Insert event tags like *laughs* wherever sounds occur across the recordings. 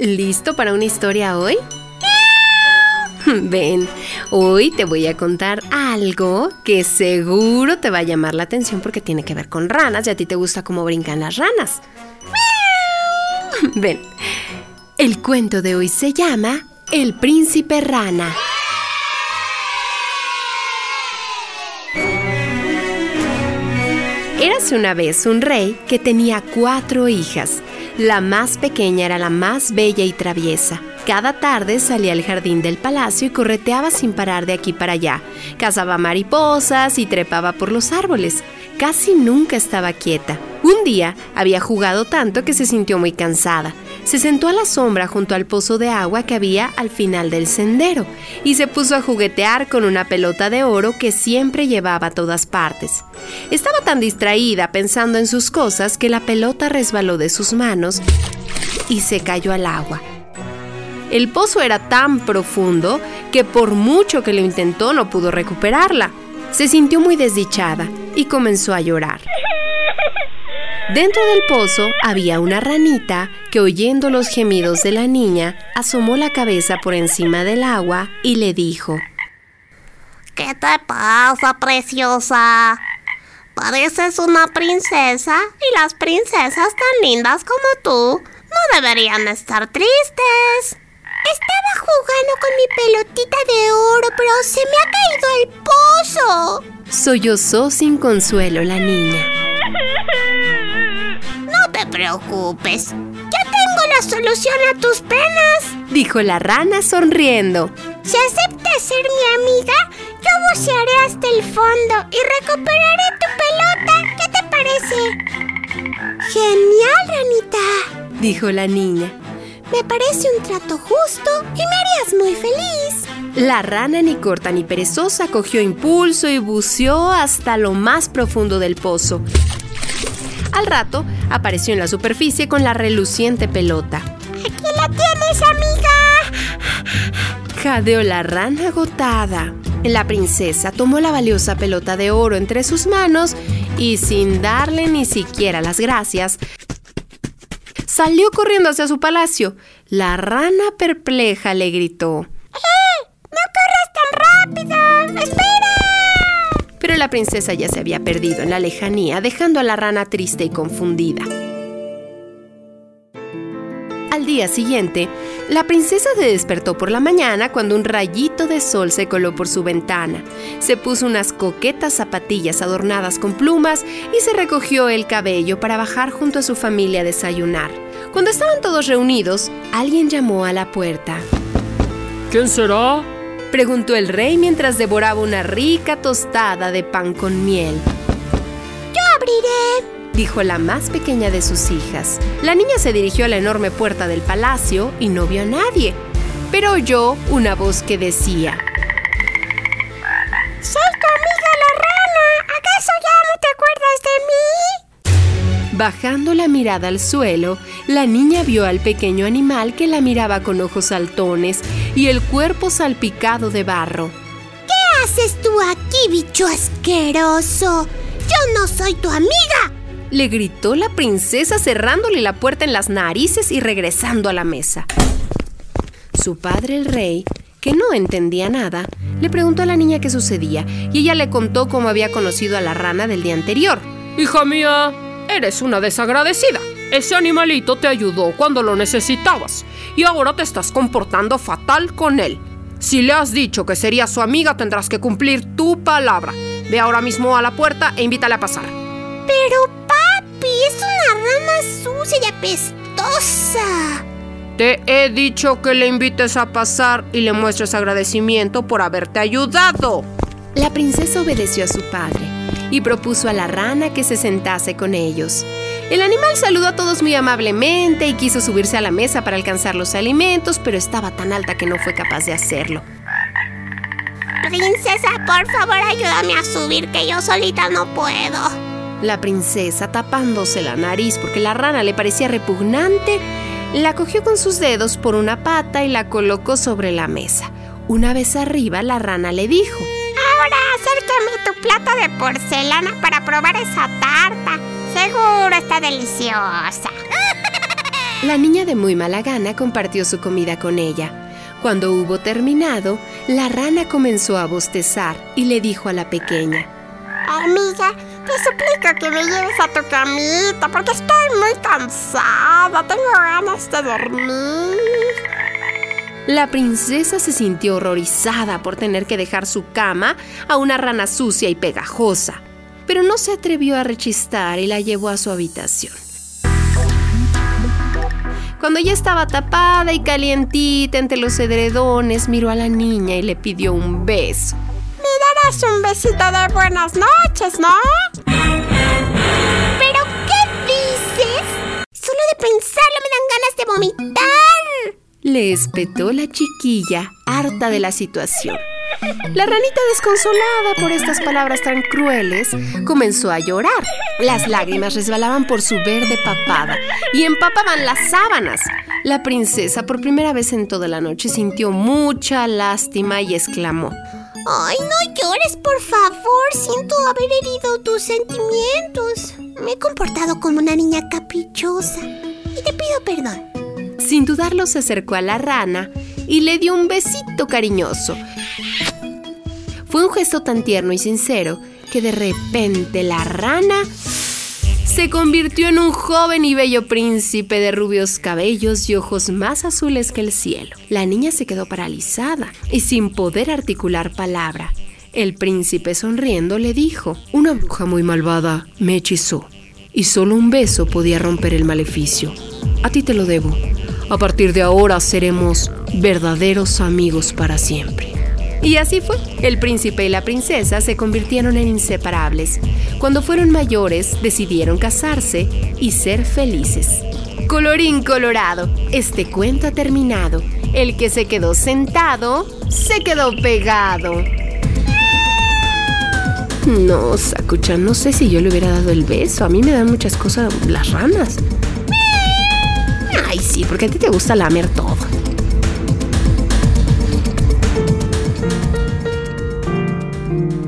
¿Listo para una historia hoy? Ven, hoy te voy a contar algo que seguro te va a llamar la atención porque tiene que ver con ranas y a ti te gusta cómo brincan las ranas. Ven, el cuento de hoy se llama El príncipe rana. Érase una vez un rey que tenía cuatro hijas. La más pequeña era la más bella y traviesa. Cada tarde salía al jardín del palacio y correteaba sin parar de aquí para allá. Cazaba mariposas y trepaba por los árboles. Casi nunca estaba quieta. Un día había jugado tanto que se sintió muy cansada. Se sentó a la sombra junto al pozo de agua que había al final del sendero y se puso a juguetear con una pelota de oro que siempre llevaba a todas partes. Estaba tan distraída pensando en sus cosas que la pelota resbaló de sus manos y se cayó al agua. El pozo era tan profundo que por mucho que lo intentó no pudo recuperarla. Se sintió muy desdichada y comenzó a llorar. Dentro del pozo había una ranita que oyendo los gemidos de la niña asomó la cabeza por encima del agua y le dijo, ¿Qué te pasa, preciosa? Pareces una princesa y las princesas tan lindas como tú no deberían estar tristes. Estaba jugando con mi pelotita de oro, pero se me ha caído al pozo. sollozó sin consuelo la niña. Preocupes, ya tengo la solución a tus penas. Dijo la rana sonriendo. Si aceptas ser mi amiga, yo bucearé hasta el fondo y recuperaré tu pelota. ¿Qué te parece? Genial, ranita. Dijo la niña. Me parece un trato justo y me harías muy feliz. La rana ni corta ni perezosa cogió impulso y buceó hasta lo más profundo del pozo. Al rato apareció en la superficie con la reluciente pelota. Aquí la tienes, amiga. Jadeó la rana agotada. La princesa tomó la valiosa pelota de oro entre sus manos y sin darle ni siquiera las gracias, salió corriendo hacia su palacio. La rana perpleja le gritó. Pero la princesa ya se había perdido en la lejanía, dejando a la rana triste y confundida. Al día siguiente, la princesa se despertó por la mañana cuando un rayito de sol se coló por su ventana. Se puso unas coquetas zapatillas adornadas con plumas y se recogió el cabello para bajar junto a su familia a desayunar. Cuando estaban todos reunidos, alguien llamó a la puerta. ¿Quién será? Preguntó el rey mientras devoraba una rica tostada de pan con miel. Yo abriré. dijo la más pequeña de sus hijas. La niña se dirigió a la enorme puerta del palacio y no vio a nadie, pero oyó una voz que decía, Bajando la mirada al suelo, la niña vio al pequeño animal que la miraba con ojos saltones y el cuerpo salpicado de barro. ¿Qué haces tú aquí, bicho asqueroso? Yo no soy tu amiga. Le gritó la princesa cerrándole la puerta en las narices y regresando a la mesa. Su padre, el rey, que no entendía nada, le preguntó a la niña qué sucedía y ella le contó cómo había conocido a la rana del día anterior. Hija mía, eres una desagradecida. Ese animalito te ayudó cuando lo necesitabas y ahora te estás comportando fatal con él. Si le has dicho que sería su amiga, tendrás que cumplir tu palabra. Ve ahora mismo a la puerta e invítale a pasar. Pero papi, es una rana sucia y apestosa. Te he dicho que le invites a pasar y le muestres agradecimiento por haberte ayudado. La princesa obedeció a su padre y propuso a la rana que se sentase con ellos. El animal saludó a todos muy amablemente y quiso subirse a la mesa para alcanzar los alimentos, pero estaba tan alta que no fue capaz de hacerlo. Princesa, por favor ayúdame a subir, que yo solita no puedo. La princesa, tapándose la nariz porque la rana le parecía repugnante, la cogió con sus dedos por una pata y la colocó sobre la mesa. Una vez arriba, la rana le dijo, acércame tu plato de porcelana para probar esa tarta. Seguro está deliciosa. *laughs* La niña de muy mala gana compartió su comida con ella. Cuando hubo terminado, la rana comenzó a bostezar y le dijo a la pequeña, Amiga, te suplico que me lleves a tu camita porque estoy muy cansada. Tengo ganas de dormir. La princesa se sintió horrorizada por tener que dejar su cama a una rana sucia y pegajosa, pero no se atrevió a rechistar y la llevó a su habitación. Cuando ya estaba tapada y calientita entre los edredones, miró a la niña y le pidió un beso. Me darás un besito de buenas noches, ¿no? ¿Pero qué dices? Solo de pensarlo me dan ganas. Le espetó la chiquilla, harta de la situación. La ranita, desconsolada por estas palabras tan crueles, comenzó a llorar. Las lágrimas resbalaban por su verde papada y empapaban las sábanas. La princesa, por primera vez en toda la noche, sintió mucha lástima y exclamó: Ay, no llores, por favor. Siento haber herido tus sentimientos. Me he comportado como una niña caprichosa. Y te pido perdón. Sin dudarlo, se acercó a la rana y le dio un besito cariñoso. Fue un gesto tan tierno y sincero que de repente la rana se convirtió en un joven y bello príncipe de rubios cabellos y ojos más azules que el cielo. La niña se quedó paralizada y sin poder articular palabra. El príncipe sonriendo le dijo, una bruja muy malvada me hechizó y solo un beso podía romper el maleficio. A ti te lo debo. A partir de ahora seremos verdaderos amigos para siempre. Y así fue. El príncipe y la princesa se convirtieron en inseparables. Cuando fueron mayores, decidieron casarse y ser felices. Colorín colorado, este cuento ha terminado. El que se quedó sentado, se quedó pegado. No, Sakucha, no sé si yo le hubiera dado el beso. A mí me dan muchas cosas las ranas. Sí, porque a ti te gusta lamer todo.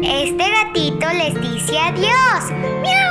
Este gatito les dice adiós. ¡Miau!